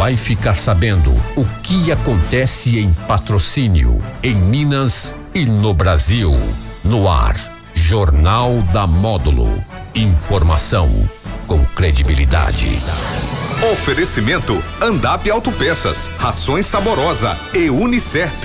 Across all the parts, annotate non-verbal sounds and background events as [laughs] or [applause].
vai ficar sabendo o que acontece em patrocínio, em Minas e no Brasil. No ar, Jornal da Módulo. Informação com credibilidade. Oferecimento Andap Autopeças, Rações Saborosa e Unicerp.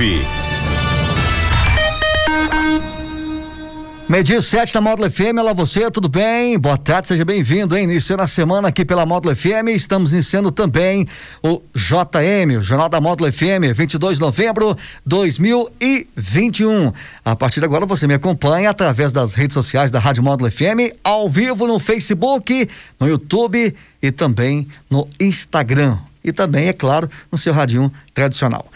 Medir 7 da Módulo FM, olá você, tudo bem? Boa tarde, seja bem-vindo, hein? Iniciando a semana aqui pela Módulo FM, estamos iniciando também o JM, o Jornal da Módulo FM, 22 de novembro de 2021. A partir de agora você me acompanha através das redes sociais da Rádio Módulo FM, ao vivo no Facebook, no YouTube e também no Instagram. E também, é claro, no seu radinho tradicional.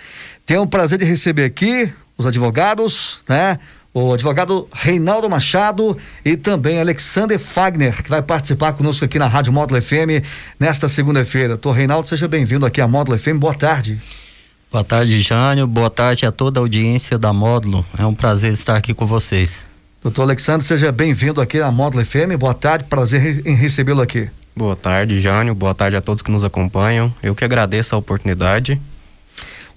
Tenho o prazer de receber aqui os advogados, né? O advogado Reinaldo Machado e também Alexander Fagner, que vai participar conosco aqui na Rádio Módulo FM nesta segunda-feira. Doutor Reinaldo, seja bem-vindo aqui à Módulo FM. Boa tarde. Boa tarde, Jânio. Boa tarde a toda a audiência da Módulo. É um prazer estar aqui com vocês. Doutor Alexandre, seja bem-vindo aqui à Módulo FM. Boa tarde, prazer em recebê-lo aqui. Boa tarde, Jânio. Boa tarde a todos que nos acompanham. Eu que agradeço a oportunidade.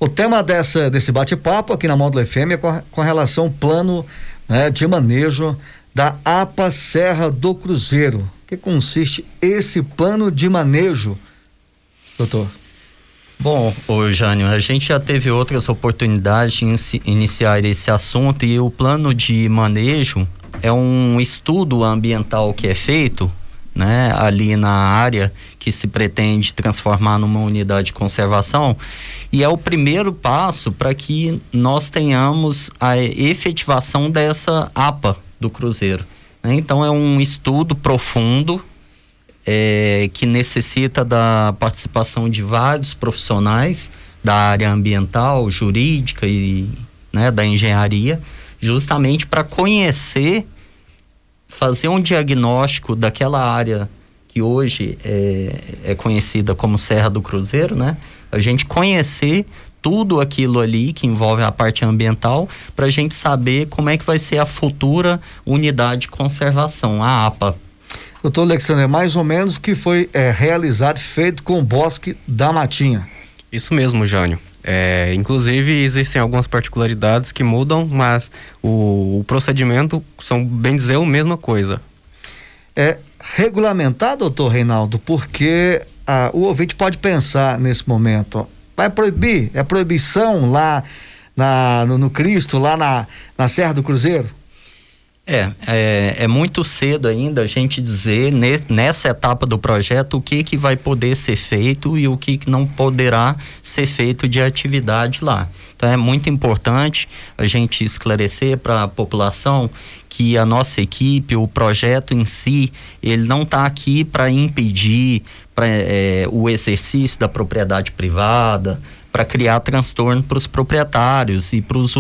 O tema dessa, desse bate-papo aqui na Módulo FM é com, com relação ao plano né, de manejo da APA Serra do Cruzeiro. O que consiste esse plano de manejo, doutor? Bom, ô Jânio, a gente já teve outras oportunidades de iniciar esse assunto e o plano de manejo é um estudo ambiental que é feito né, ali na área que se pretende transformar numa unidade de conservação e é o primeiro passo para que nós tenhamos a efetivação dessa APA do Cruzeiro. Né? Então é um estudo profundo é, que necessita da participação de vários profissionais da área ambiental, jurídica e né, da engenharia, justamente para conhecer, fazer um diagnóstico daquela área que hoje é, é conhecida como Serra do Cruzeiro, né? A gente conhecer tudo aquilo ali que envolve a parte ambiental para a gente saber como é que vai ser a futura unidade de conservação, a APA. Doutor Alexandre, é mais ou menos o que foi é, realizado, feito com o bosque da Matinha. Isso mesmo, Jânio. É, inclusive existem algumas particularidades que mudam, mas o, o procedimento são bem dizer a mesma coisa. É, regulamentar, doutor Reinaldo, porque ah, o ouvinte pode pensar nesse momento, vai proibir, é proibição lá na, no, no Cristo, lá na, na Serra do Cruzeiro? É, é, é, muito cedo ainda a gente dizer ne, nessa etapa do projeto o que, que vai poder ser feito e o que, que não poderá ser feito de atividade lá. Então é muito importante a gente esclarecer para a população que a nossa equipe, o projeto em si, ele não está aqui para impedir pra, é, o exercício da propriedade privada, para criar transtorno para os proprietários e para os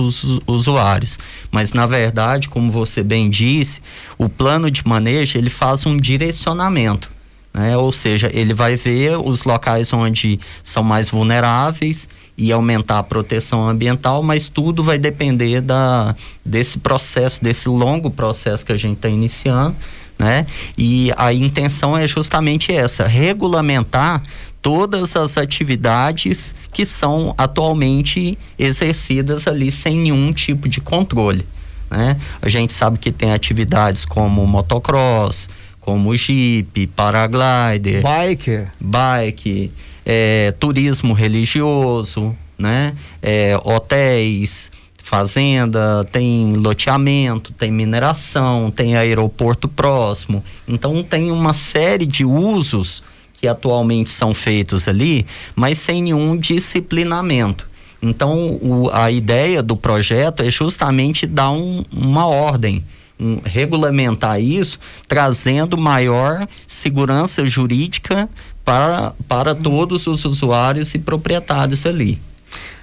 usuários. Mas na verdade, como você bem disse, o plano de manejo ele faz um direcionamento. Né? Ou seja, ele vai ver os locais onde são mais vulneráveis e aumentar a proteção ambiental, mas tudo vai depender da, desse processo, desse longo processo que a gente está iniciando, né? E a intenção é justamente essa, regulamentar todas as atividades que são atualmente exercidas ali sem nenhum tipo de controle. Né? A gente sabe que tem atividades como motocross, como jeep, paraglider, bike, bike é, turismo religioso, né? É, hotéis, fazenda, tem loteamento, tem mineração, tem aeroporto próximo. Então tem uma série de usos que atualmente são feitos ali, mas sem nenhum disciplinamento. Então o, a ideia do projeto é justamente dar um, uma ordem. Um, regulamentar isso, trazendo maior segurança jurídica para, para todos os usuários e proprietários ali.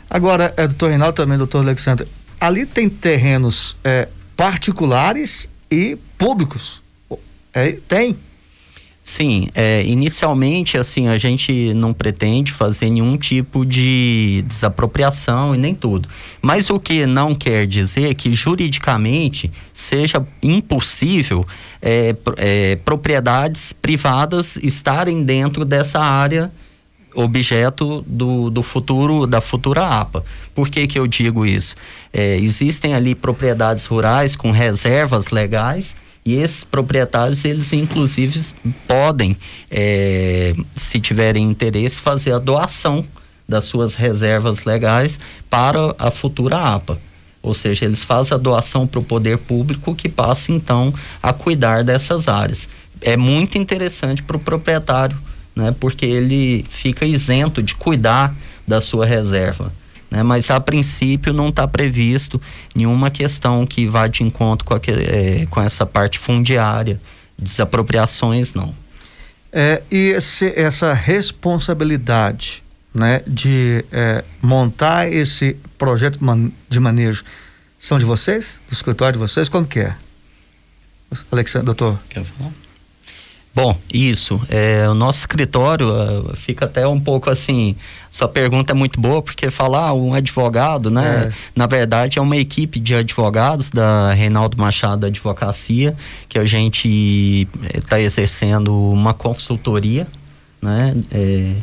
Agora, é, doutor Reinaldo também, doutor Alexandre, ali tem terrenos é, particulares e públicos. É, tem? Sim, é, inicialmente assim a gente não pretende fazer nenhum tipo de desapropriação e nem tudo. Mas o que não quer dizer que juridicamente seja impossível é, é, propriedades privadas estarem dentro dessa área objeto do, do futuro da futura APA. Por que que eu digo isso? É, existem ali propriedades rurais com reservas legais e esses proprietários eles inclusive podem, é, se tiverem interesse, fazer a doação das suas reservas legais para a futura APA. Ou seja, eles fazem a doação para o poder público que passa então a cuidar dessas áreas. É muito interessante para o proprietário né? Porque ele fica isento de cuidar da sua reserva. Né? Mas a princípio não está previsto nenhuma questão que vá de encontro com, aquele, é, com essa parte fundiária, desapropriações não. É, e esse, essa responsabilidade né, de é, montar esse projeto de manejo são de vocês, do escritório de vocês? Como que é? Alexandre, doutor. Quer falar? Bom, isso. É, o nosso escritório uh, fica até um pouco assim. Sua pergunta é muito boa, porque falar ah, um advogado, né? É. Na verdade, é uma equipe de advogados da Reinaldo Machado Advocacia, que a gente está exercendo uma consultoria, né? É,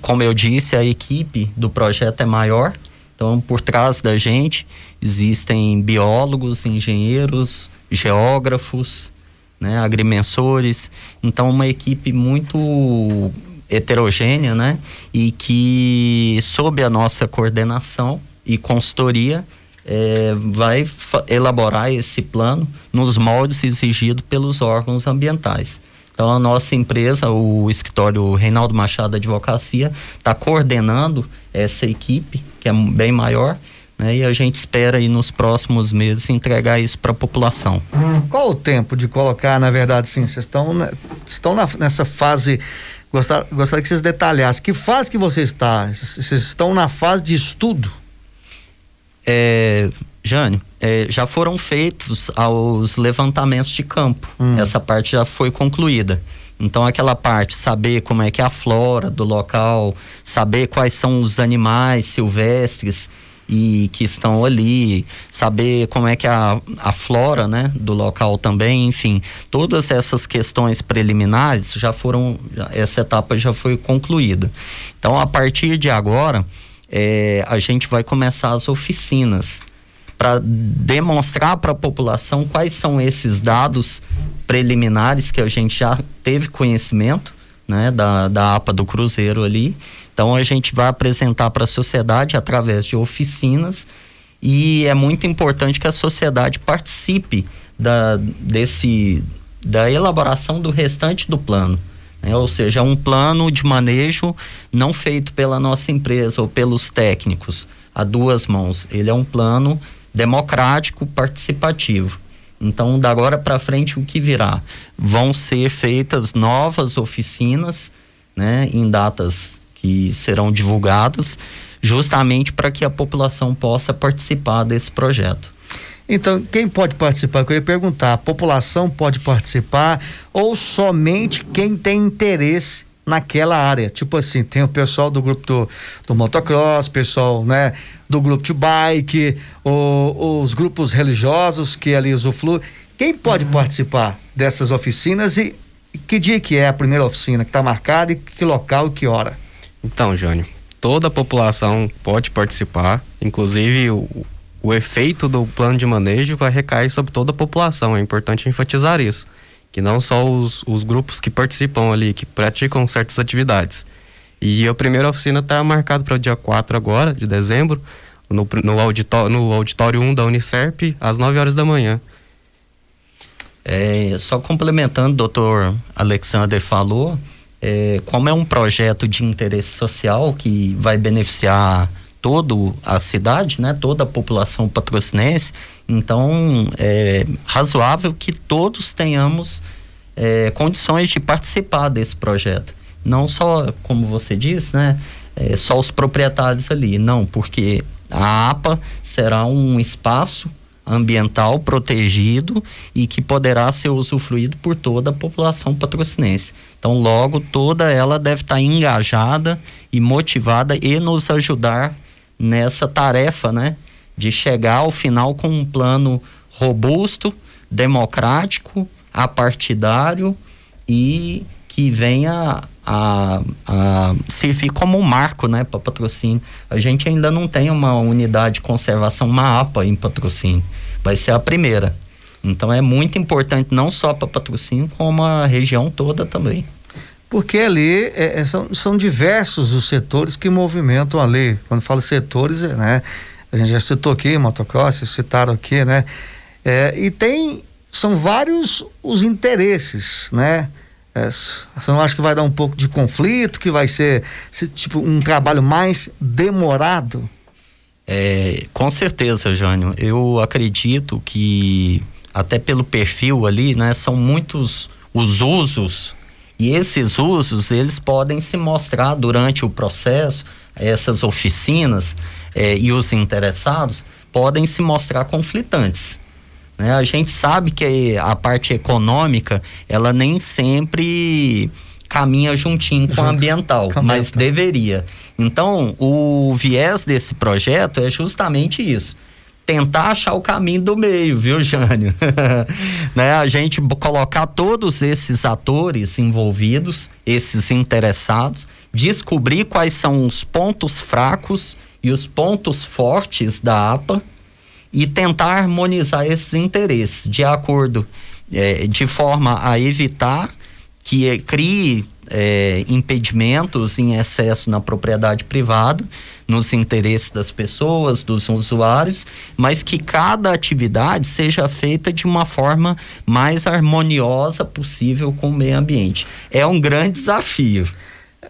como eu disse, a equipe do projeto é maior. Então, por trás da gente existem biólogos, engenheiros, geógrafos, né, agrimensores. Então, uma equipe muito heterogênea, né, e que, sob a nossa coordenação e consultoria, é, vai elaborar esse plano nos moldes exigidos pelos órgãos ambientais. Então, a nossa empresa, o escritório Reinaldo Machado Advocacia, está coordenando essa equipe, que é bem maior, né? E a gente espera aí nos próximos meses entregar isso para a população. Qual o tempo de colocar, na verdade, sim, vocês estão, estão na, nessa fase, gostar, gostaria que vocês detalhassem, que fase que você está? Vocês estão na fase de estudo? É, Jânio, é, já foram feitos os levantamentos de campo, hum. essa parte já foi concluída. Então aquela parte, saber como é que é a flora do local, saber quais são os animais silvestres, e que estão ali, saber como é que a, a flora, né, do local também, enfim, todas essas questões preliminares já foram, essa etapa já foi concluída. Então, a partir de agora, é, a gente vai começar as oficinas para demonstrar para a população quais são esses dados preliminares que a gente já teve conhecimento, né, da, da APA do Cruzeiro ali então a gente vai apresentar para a sociedade através de oficinas e é muito importante que a sociedade participe da, desse, da elaboração do restante do plano. Né? Ou seja, um plano de manejo não feito pela nossa empresa ou pelos técnicos a duas mãos. Ele é um plano democrático, participativo. Então, da agora para frente, o que virá? Vão ser feitas novas oficinas, né, em datas que serão divulgadas, justamente para que a população possa participar desse projeto. Então, quem pode participar? Eu ia perguntar, a população pode participar ou somente quem tem interesse naquela área? Tipo assim, tem o pessoal do grupo do, do motocross, pessoal, né, do grupo de bike, o, os grupos religiosos que ali usufruem. Quem pode uhum. participar dessas oficinas e que dia que é a primeira oficina que está marcada e que local e que hora? Então, Jânio, toda a população pode participar, inclusive o, o efeito do plano de manejo vai recair sobre toda a população. É importante enfatizar isso. Que não só os, os grupos que participam ali, que praticam certas atividades. E a primeira oficina está marcada para o dia 4 agora, de dezembro, no, no, auditório, no auditório 1 da Unicerp, às 9 horas da manhã. É, só complementando, doutor Alexander falou, é, como é um projeto de interesse social que vai beneficiar toda a cidade, né, toda a população patrocinense, então é razoável que todos tenhamos é, condições de participar desse projeto. Não só, como você disse, né, é, só os proprietários ali, não, porque a APA será um espaço ambiental protegido e que poderá ser usufruído por toda a população patrocinense. Então, logo, toda ela deve estar engajada e motivada e nos ajudar nessa tarefa, né? De chegar ao final com um plano robusto, democrático, apartidário e que venha a, a servir como um marco né, para patrocínio. A gente ainda não tem uma unidade de conservação, uma APA em patrocínio. Vai ser a primeira. Então é muito importante não só para patrocínio, como a região toda também. Porque ali é, é, são, são diversos os setores que movimentam ali. Quando falo setores, é, né? A gente já citou aqui, motocross, citaram aqui, né? É, e tem, são vários os interesses, né? É, você não acha que vai dar um pouco de conflito, que vai ser, tipo um trabalho mais demorado? É, com certeza, Jânio. Eu acredito que até pelo perfil ali, né, são muitos os usos e esses usos eles podem se mostrar durante o processo, essas oficinas é, e os interessados podem se mostrar conflitantes. Né? A gente sabe que a parte econômica, ela nem sempre caminha juntinho com a ambiental, mas deveria. Então, o viés desse projeto é justamente isso. Tentar achar o caminho do meio, viu, Jânio? [laughs] né? A gente colocar todos esses atores envolvidos, esses interessados, descobrir quais são os pontos fracos e os pontos fortes da APA, e tentar harmonizar esses interesses de acordo, é, de forma a evitar que crie é, impedimentos em excesso na propriedade privada, nos interesses das pessoas, dos usuários, mas que cada atividade seja feita de uma forma mais harmoniosa possível com o meio ambiente. É um grande desafio.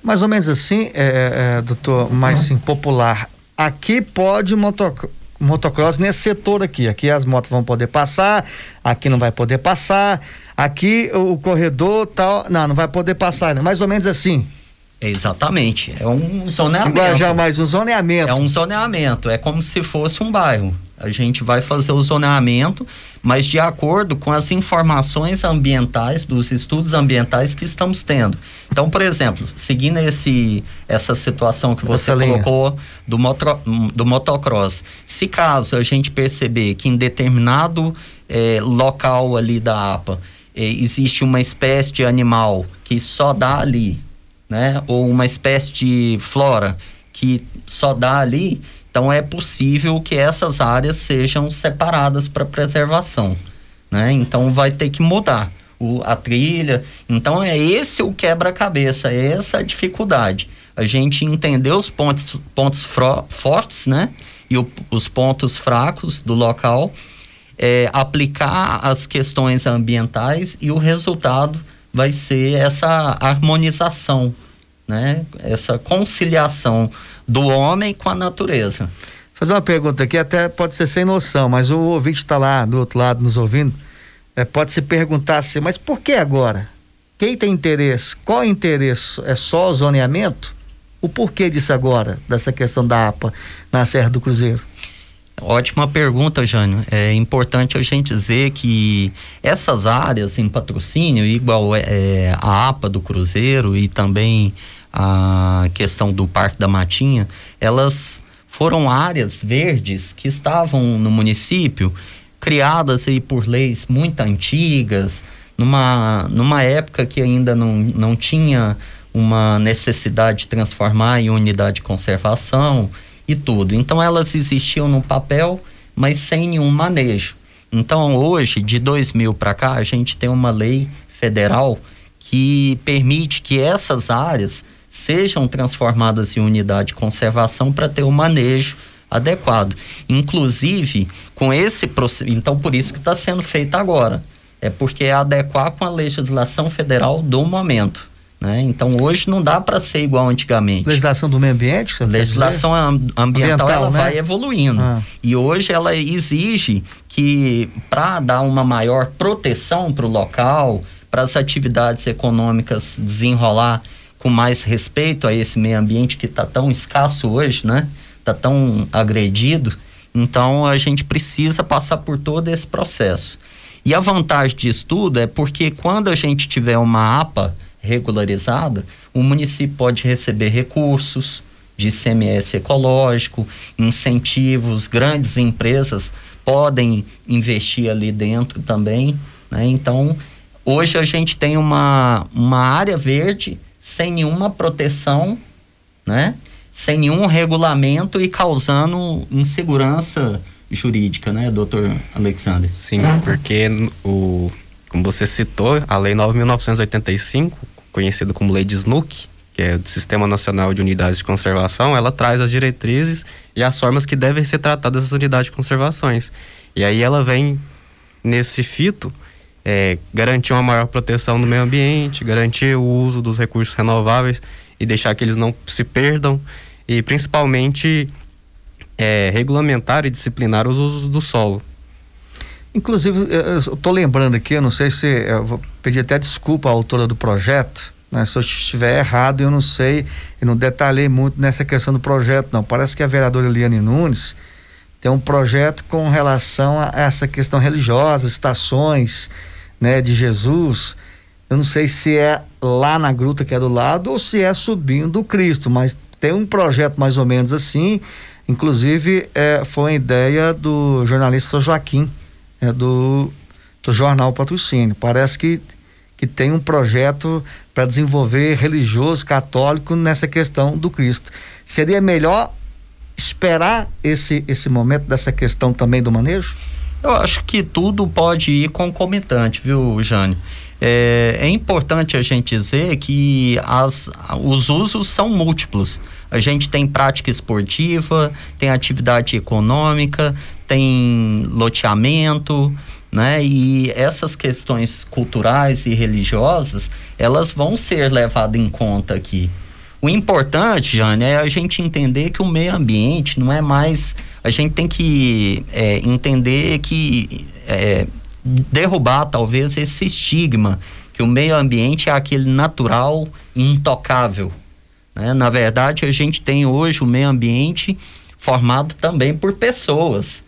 Mais ou menos assim, é, é, doutor, mais sim, popular. Aqui pode motocross motocross nesse setor aqui. Aqui as motos vão poder passar, aqui não vai poder passar, aqui o corredor tal, não, não vai poder passar, né? mais ou menos assim. Exatamente, é um zoneamento. Igual já mais um zoneamento. É um zoneamento, é como se fosse um bairro. A gente vai fazer o zoneamento, mas de acordo com as informações ambientais, dos estudos ambientais que estamos tendo. Então, por exemplo, seguindo esse, essa situação que você Essa colocou do, moto, do motocross, se caso a gente perceber que em determinado eh, local ali da APA eh, existe uma espécie de animal que só dá ali, né? Ou uma espécie de flora que só dá ali, então é possível que essas áreas sejam separadas para preservação, né? Então vai ter que mudar o, a trilha. Então é esse o quebra-cabeça, é essa a dificuldade. A gente entender os pontos, pontos fortes, né? E o, os pontos fracos do local, é, aplicar as questões ambientais e o resultado vai ser essa harmonização, né? Essa conciliação do homem com a natureza. Fazer uma pergunta aqui, até pode ser sem noção, mas o ouvinte está lá do outro lado nos ouvindo, é, pode se perguntar assim, mas por que agora? Quem tem interesse? Qual é interesse? É só o zoneamento? O porquê disso agora, dessa questão da APA na Serra do Cruzeiro? Ótima pergunta, Jânio. É importante a gente dizer que essas áreas em patrocínio, igual é, a APA do Cruzeiro e também a questão do Parque da Matinha, elas foram áreas verdes que estavam no município, criadas aí por leis muito antigas, numa, numa época que ainda não, não tinha uma necessidade de transformar em unidade de conservação e tudo. Então elas existiam no papel, mas sem nenhum manejo. Então hoje, de 2000 para cá, a gente tem uma lei federal que permite que essas áreas sejam transformadas em unidade de conservação para ter o um manejo adequado. Inclusive, com esse procedimento, então por isso que está sendo feito agora. É porque é adequar com a legislação federal do momento. Né? Então hoje não dá para ser igual antigamente. Legislação do meio ambiente? Legislação ambiental, ambiental, ela né? vai evoluindo. Ah. E hoje ela exige que para dar uma maior proteção para o local, para as atividades econômicas desenrolar com mais respeito a esse meio ambiente que está tão escasso hoje, né? Está tão agredido. Então a gente precisa passar por todo esse processo. E a vantagem disso tudo é porque quando a gente tiver uma APA regularizada, o município pode receber recursos de CMS ecológico, incentivos, grandes empresas podem investir ali dentro também. Né? Então, hoje a gente tem uma, uma área verde sem nenhuma proteção, né? Sem nenhum regulamento e causando insegurança jurídica, né, doutor Alexander? Sim, porque o, como você citou, a Lei 9.985, conhecida como Lei de Snook, que é do Sistema Nacional de Unidades de Conservação, ela traz as diretrizes e as formas que devem ser tratadas essas unidades de conservações. E aí ela vem nesse fito é, garantir uma maior proteção do meio ambiente, garantir o uso dos recursos renováveis e deixar que eles não se perdam e principalmente é, regulamentar e disciplinar os usos do solo. Inclusive, eu estou lembrando aqui, eu não sei se. Eu vou pedir até desculpa à autora do projeto, né? Se eu estiver errado, eu não sei, eu não detalhei muito nessa questão do projeto, não. Parece que a vereadora Eliane Nunes tem um projeto com relação a essa questão religiosa, estações, né, de Jesus. Eu não sei se é lá na gruta que é do lado ou se é subindo o Cristo, mas tem um projeto mais ou menos assim. Inclusive, é, foi uma ideia do jornalista Joaquim, é, do, do jornal Patrocínio. Parece que, que tem um projeto para desenvolver religioso católico nessa questão do Cristo. Seria melhor esperar esse, esse momento dessa questão também do manejo? Eu acho que tudo pode ir concomitante, viu, Jânio? É, é, importante a gente dizer que as, os usos são múltiplos. A gente tem prática esportiva, tem atividade econômica, tem loteamento, né? E essas questões culturais e religiosas, elas vão ser levadas em conta aqui. O importante, Jane, é a gente entender que o meio ambiente não é mais. A gente tem que é, entender que. É, derrubar talvez esse estigma que o meio ambiente é aquele natural intocável. Né? Na verdade, a gente tem hoje o meio ambiente formado também por pessoas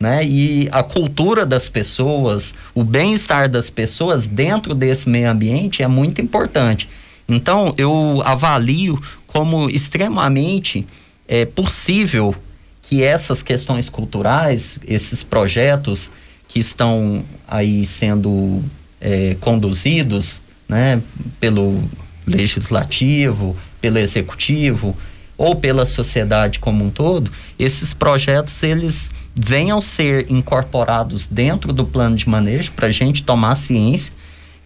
né? E a cultura das pessoas, o bem-estar das pessoas dentro desse meio ambiente é muito importante. Então, eu avalio como extremamente é, possível que essas questões culturais, esses projetos que estão aí sendo é, conduzidos né, pelo legislativo, pelo executivo, ou pela sociedade como um todo, esses projetos eles venham ser incorporados dentro do plano de manejo para a gente tomar ciência.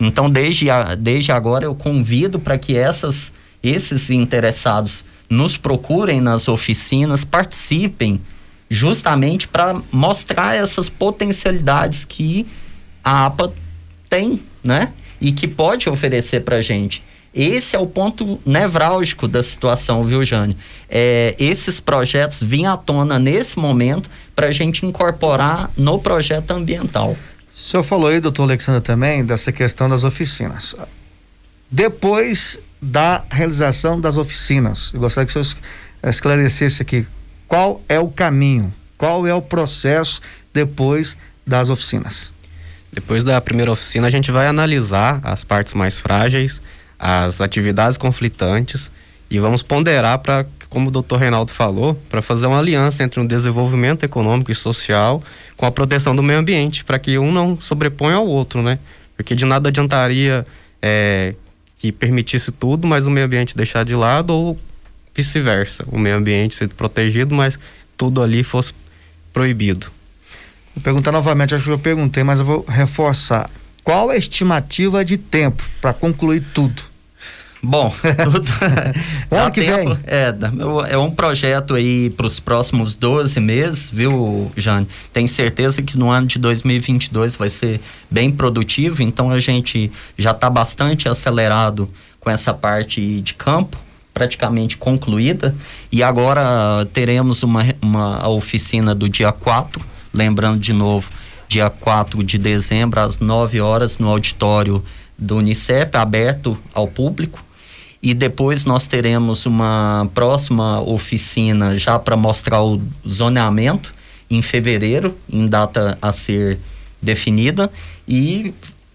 Então, desde, a, desde agora, eu convido para que essas, esses interessados nos procurem nas oficinas, participem, justamente para mostrar essas potencialidades que a APA tem, né? E que pode oferecer para a gente. Esse é o ponto nevrálgico da situação, viu, Jane? É, esses projetos vinham à tona nesse momento para a gente incorporar no projeto ambiental. O senhor falou aí, doutor Alexandre, também dessa questão das oficinas. Depois da realização das oficinas, eu gostaria que o senhor esclarecesse aqui qual é o caminho, qual é o processo depois das oficinas. Depois da primeira oficina, a gente vai analisar as partes mais frágeis, as atividades conflitantes e vamos ponderar para, como o doutor Reinaldo falou, para fazer uma aliança entre um desenvolvimento econômico e social com a proteção do meio ambiente, para que um não sobreponha ao outro, né? Porque de nada adiantaria é, que permitisse tudo, mas o meio ambiente deixar de lado ou vice-versa, o meio ambiente ser protegido, mas tudo ali fosse proibido. Vou perguntar novamente, acho que eu perguntei, mas eu vou reforçar. Qual a estimativa de tempo para concluir tudo? Bom, [laughs] [laughs] tudo ano que tempo, vem. É, é um projeto aí para os próximos 12 meses, viu, Jane? Tenho certeza que no ano de 2022 vai ser bem produtivo, então a gente já está bastante acelerado com essa parte de campo, praticamente concluída, e agora teremos uma, uma oficina do dia 4, lembrando de novo, dia 4 de dezembro, às 9 horas, no auditório do Unicep, aberto ao público. E depois nós teremos uma próxima oficina já para mostrar o zoneamento em fevereiro, em data a ser definida. E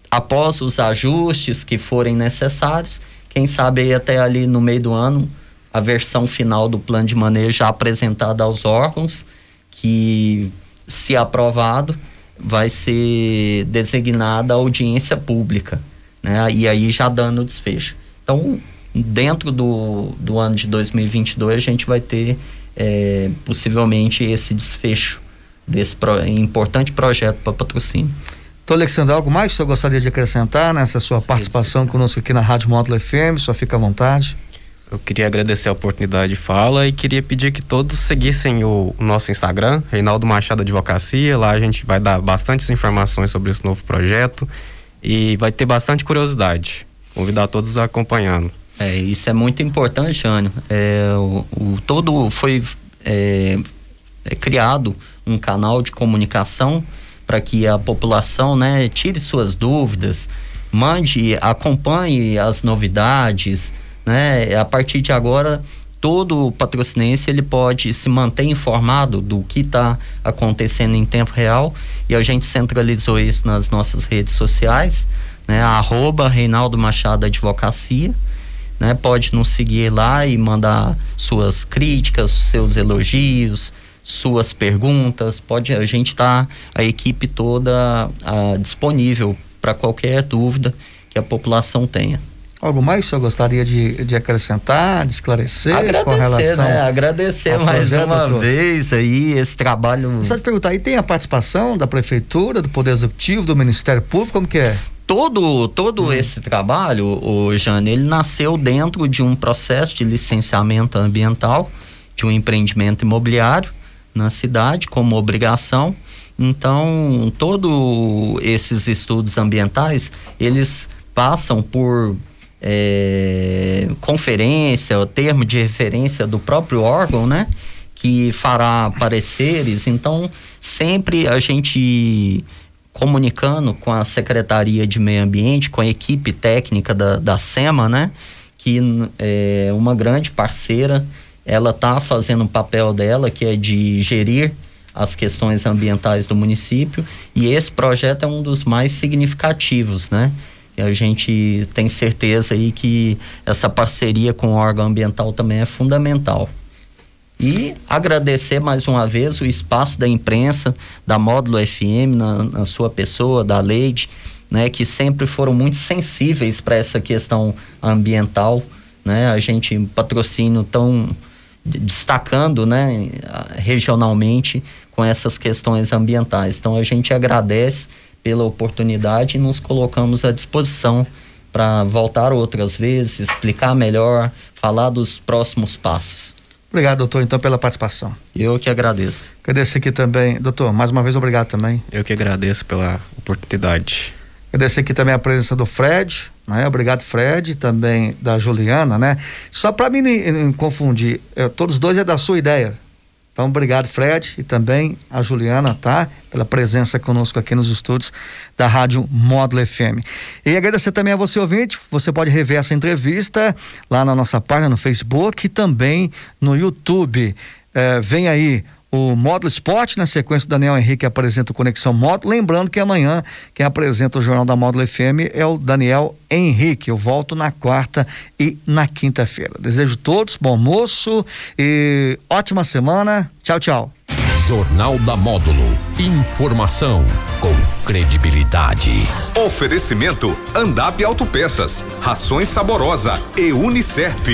após os ajustes que forem necessários, quem sabe até ali no meio do ano, a versão final do plano de manejo já apresentada aos órgãos, que, se aprovado, vai ser designada audiência pública, né? E aí já dando desfecho. Então, dentro do, do ano de 2022 a gente vai ter é, possivelmente esse desfecho desse pro, importante projeto para patrocínio. Doutor Alexandre, algo mais que o senhor gostaria de acrescentar nessa sua participação conosco aqui na Rádio Módulo FM? Só fica à vontade. Eu queria agradecer a oportunidade de fala e queria pedir que todos seguissem o, o nosso Instagram, Reinaldo Machado Advocacia. Lá a gente vai dar bastantes informações sobre esse novo projeto e vai ter bastante curiosidade. Convidar todos a acompanhando. É, isso é muito importante, Jânio. É, o, o, todo foi é, é criado um canal de comunicação para que a população né, tire suas dúvidas, mande, acompanhe as novidades, né? A partir de agora, todo patrocinense ele pode se manter informado do que está acontecendo em tempo real e a gente centralizou isso nas nossas redes sociais, né? Arroba Reinaldo Machado Advocacia, né? Pode nos seguir lá e mandar suas críticas, seus elogios, suas perguntas, pode a gente tá a equipe toda a, disponível para qualquer dúvida que a população tenha. Algo mais que eu gostaria de, de acrescentar, de esclarecer Agradecer, com relação né? Agradecer mais uma doutor. vez aí esse trabalho. Só te perguntar, aí tem a participação da prefeitura, do Poder Executivo, do Ministério Público, como que é? Todo, todo hum. esse trabalho, o Jane, ele nasceu dentro de um processo de licenciamento ambiental de um empreendimento imobiliário na cidade como obrigação. Então, todos esses estudos ambientais, eles passam por é, conferência, o termo de referência do próprio órgão, né? Que fará pareceres. Então, sempre a gente comunicando com a Secretaria de Meio Ambiente, com a equipe técnica da, da SEMA, né? Que é uma grande parceira, ela está fazendo o papel dela, que é de gerir as questões ambientais do município, e esse projeto é um dos mais significativos, né? E a gente tem certeza aí que essa parceria com o órgão ambiental também é fundamental. E agradecer mais uma vez o espaço da imprensa, da Módulo FM, na, na sua pessoa, da Leide, né, que sempre foram muito sensíveis para essa questão ambiental. Né? A gente, patrocínio tão destacando né, regionalmente com essas questões ambientais. Então a gente agradece pela oportunidade e nos colocamos à disposição para voltar outras vezes, explicar melhor, falar dos próximos passos. Obrigado, doutor, então, pela participação. Eu que agradeço. Agradeço aqui também, doutor, mais uma vez obrigado também. Eu que agradeço pela oportunidade. Agradecer aqui também a presença do Fred, né? Obrigado, Fred, também da Juliana, né? Só para mim não confundir, eu, todos dois é da sua ideia, então, obrigado, Fred, e também a Juliana, tá? Pela presença conosco aqui nos estúdios da Rádio Módulo FM. E agradecer também a você, ouvinte. Você pode rever essa entrevista lá na nossa página no Facebook e também no YouTube. É, vem aí o Módulo Esporte, na sequência o Daniel Henrique apresenta o Conexão Módulo, lembrando que amanhã quem apresenta o Jornal da Módulo FM é o Daniel Henrique, eu volto na quarta e na quinta-feira. Desejo todos bom almoço e ótima semana, tchau, tchau. Jornal da Módulo, informação com credibilidade. Oferecimento Andap Autopeças, Rações Saborosa e Unicerp.